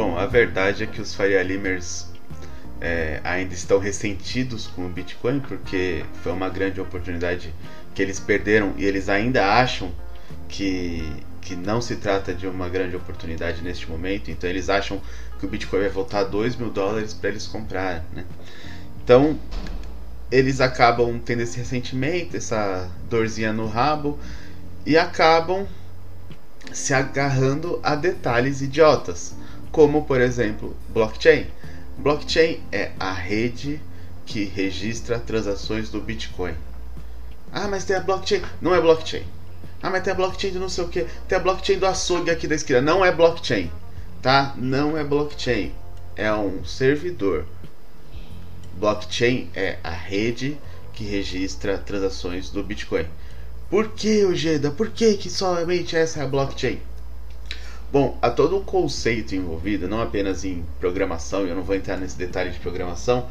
Bom, a verdade é que os Firelimers é, ainda estão ressentidos com o Bitcoin porque foi uma grande oportunidade que eles perderam e eles ainda acham que, que não se trata de uma grande oportunidade neste momento. Então eles acham que o Bitcoin vai voltar a 2 mil dólares para eles comprarem. Né? Então eles acabam tendo esse ressentimento, essa dorzinha no rabo e acabam se agarrando a detalhes idiotas, como por exemplo blockchain. Blockchain é a rede que registra transações do Bitcoin. Ah, mas tem a blockchain. Não é blockchain. Ah, mas tem a blockchain do não sei o que. Tem a blockchain do açougue aqui da esquerda. Não é blockchain. Tá? Não é blockchain. É um servidor. Blockchain é a rede que registra transações do Bitcoin. Por que, Ojeda? Por que, que somente essa é a blockchain? Bom, há todo um conceito envolvido, não apenas em programação, eu não vou entrar nesse detalhe de programação,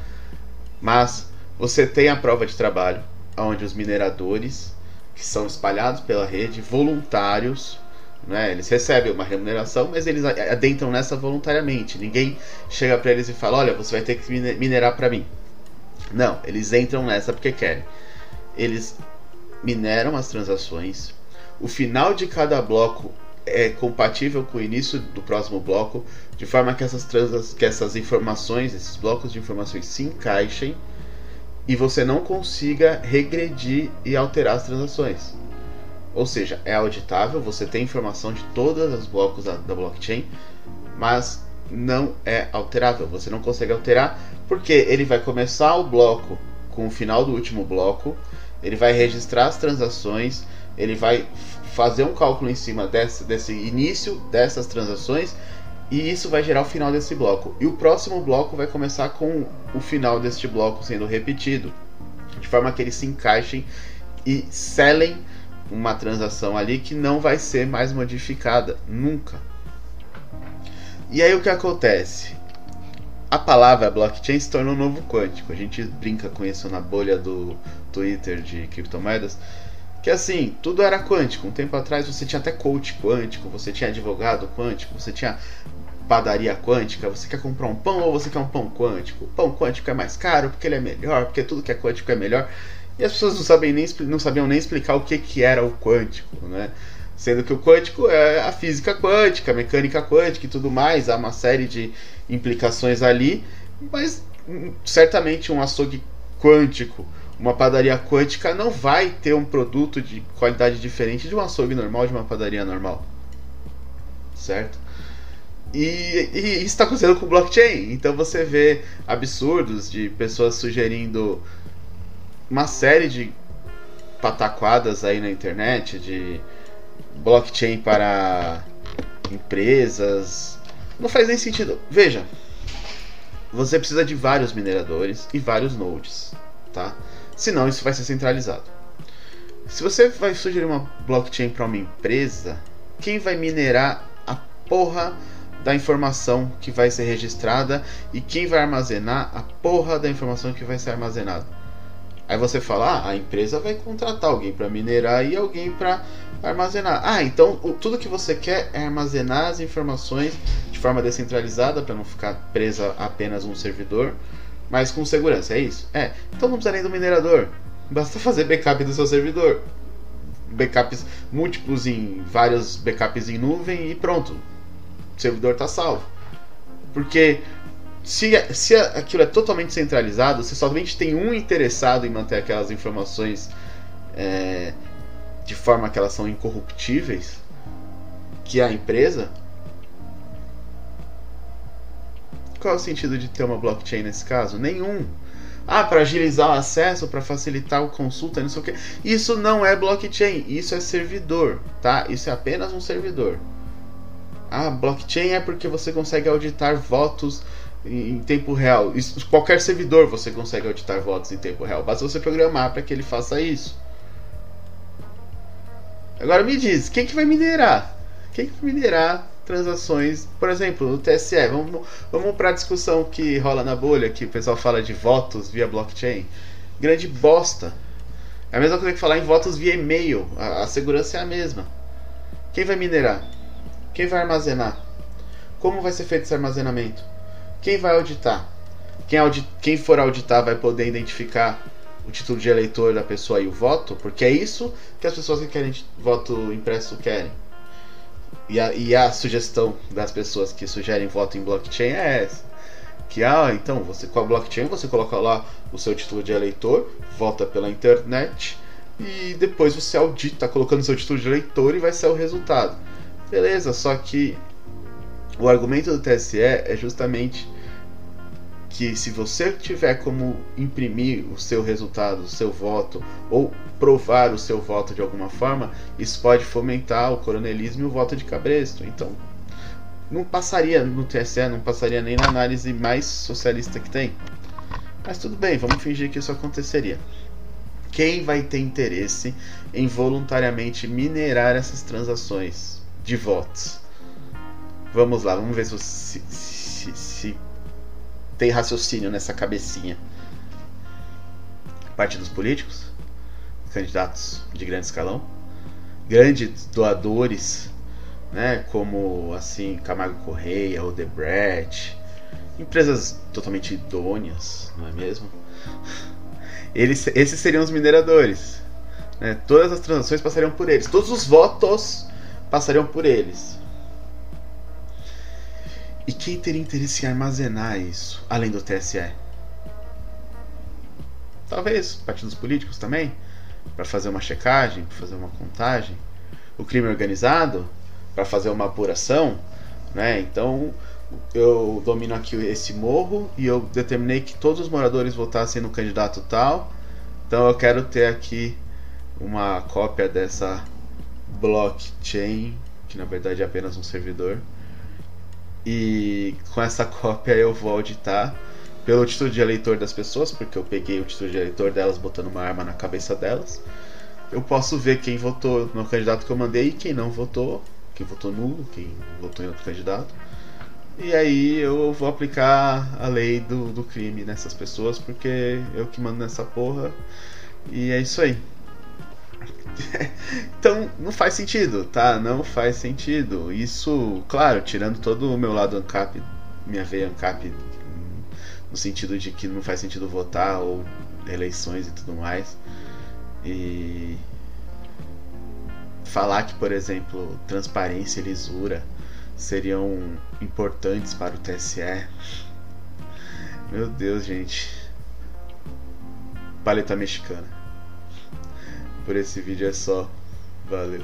mas você tem a prova de trabalho, onde os mineradores, que são espalhados pela rede, voluntários, né, eles recebem uma remuneração, mas eles adentram nessa voluntariamente. Ninguém chega para eles e fala: Olha, você vai ter que minerar para mim. Não, eles entram nessa porque querem. Eles mineram as transações. O final de cada bloco é compatível com o início do próximo bloco, de forma que essas, trans, que essas informações, esses blocos de informações se encaixem e você não consiga regredir e alterar as transações. Ou seja, é auditável, você tem informação de todos os blocos da, da blockchain, mas não é alterável. Você não consegue alterar porque ele vai começar o bloco com o final do último bloco, ele vai registrar as transações, ele vai fazer um cálculo em cima desse, desse início dessas transações e isso vai gerar o final desse bloco. E o próximo bloco vai começar com o final deste bloco sendo repetido, de forma que eles se encaixem e selem uma transação ali que não vai ser mais modificada nunca. E aí o que acontece? A palavra blockchain se tornou um novo quântico. A gente brinca com isso na bolha do Twitter de criptomoedas. Que assim, tudo era quântico. Um tempo atrás você tinha até coach quântico, você tinha advogado quântico, você tinha padaria quântica. Você quer comprar um pão ou você quer um pão quântico? O pão quântico é mais caro porque ele é melhor, porque tudo que é quântico é melhor. E as pessoas não, sabem nem, não sabiam nem explicar o que, que era o quântico, né? Sendo que o quântico é a física quântica, a mecânica quântica e tudo mais, há uma série de implicações ali, mas hum, certamente um açougue quântico, uma padaria quântica não vai ter um produto de qualidade diferente de um açougue normal, de uma padaria normal. Certo? E, e isso está acontecendo com blockchain. Então você vê absurdos de pessoas sugerindo uma série de pataquadas aí na internet de blockchain para empresas. Não faz nem sentido. Veja, você precisa de vários mineradores e vários nodes, tá? Senão isso vai ser centralizado. Se você vai sugerir uma blockchain para uma empresa, quem vai minerar a porra da informação que vai ser registrada e quem vai armazenar a porra da informação que vai ser armazenada? Aí você fala, ah, a empresa vai contratar alguém para minerar e alguém para armazenar. Ah, então tudo que você quer é armazenar as informações de forma descentralizada para não ficar presa a apenas um servidor, mas com segurança, é isso? É. Então não precisa nem do minerador. Basta fazer backup do seu servidor. Backups múltiplos em vários backups em nuvem e pronto. O servidor está salvo. Porque se, se aquilo é totalmente centralizado, você somente tem um interessado em manter aquelas informações é, de forma que elas são incorruptíveis, que é a empresa. Qual é o sentido de ter uma blockchain nesse caso? Nenhum. Ah, para agilizar o acesso, para facilitar o consulta, não sei o que. Isso não é blockchain, isso é servidor, tá? Isso é apenas um servidor. Ah, blockchain é porque você consegue auditar votos em tempo real. Isso, qualquer servidor você consegue auditar votos em tempo real. Basta você programar para que ele faça isso. Agora me diz, quem que vai minerar? Quem que vai minerar transações, por exemplo, no TSE? Vamos, vamos para a discussão que rola na bolha, que o pessoal fala de votos via blockchain. Grande bosta. É a mesma coisa que falar em votos via e-mail. A, a segurança é a mesma. Quem vai minerar? Quem vai armazenar? Como vai ser feito esse armazenamento? Quem vai auditar? Quem. Quem for auditar vai poder identificar o título de eleitor da pessoa e o voto? Porque é isso que as pessoas que querem voto impresso querem. E a, e a sugestão das pessoas que sugerem voto em blockchain é essa. Que ah, então você com a blockchain você coloca lá o seu título de eleitor, vota pela internet e depois você audita colocando seu título de eleitor e vai ser o resultado. Beleza, só que o argumento do TSE é justamente que se você tiver como imprimir o seu resultado, o seu voto, ou provar o seu voto de alguma forma, isso pode fomentar o coronelismo e o voto de cabresto. Então, não passaria no TSE, não passaria nem na análise mais socialista que tem. Mas tudo bem, vamos fingir que isso aconteceria. Quem vai ter interesse em voluntariamente minerar essas transações de votos? Vamos lá, vamos ver se, se, se tem raciocínio nessa cabecinha. Partidos políticos, candidatos de grande escalão, grandes doadores, né, como assim Camargo Correia, Odebrecht, empresas totalmente idôneas, não é mesmo? Eles, esses seriam os mineradores. Né? Todas as transações passariam por eles, todos os votos passariam por eles. Quem teria interesse em armazenar isso, além do TSE? Talvez partidos políticos também, para fazer uma checagem, para fazer uma contagem. O crime organizado, para fazer uma apuração, né? Então, eu domino aqui esse morro e eu determinei que todos os moradores votassem no candidato tal. Então, eu quero ter aqui uma cópia dessa blockchain, que na verdade é apenas um servidor e com essa cópia eu vou auditar pelo título de eleitor das pessoas, porque eu peguei o título de eleitor delas botando uma arma na cabeça delas. Eu posso ver quem votou no candidato que eu mandei e quem não votou, quem votou nulo, quem votou em outro candidato. E aí eu vou aplicar a lei do, do crime nessas pessoas, porque eu que mando nessa porra. E é isso aí. então não faz sentido, tá? Não faz sentido. Isso, claro, tirando todo o meu lado ANCAP, minha veia ANCAP, no sentido de que não faz sentido votar ou eleições e tudo mais. E falar que, por exemplo, transparência e lisura seriam importantes para o TSE. Meu Deus, gente. Paleta mexicana por esse vídeo é só. Valeu.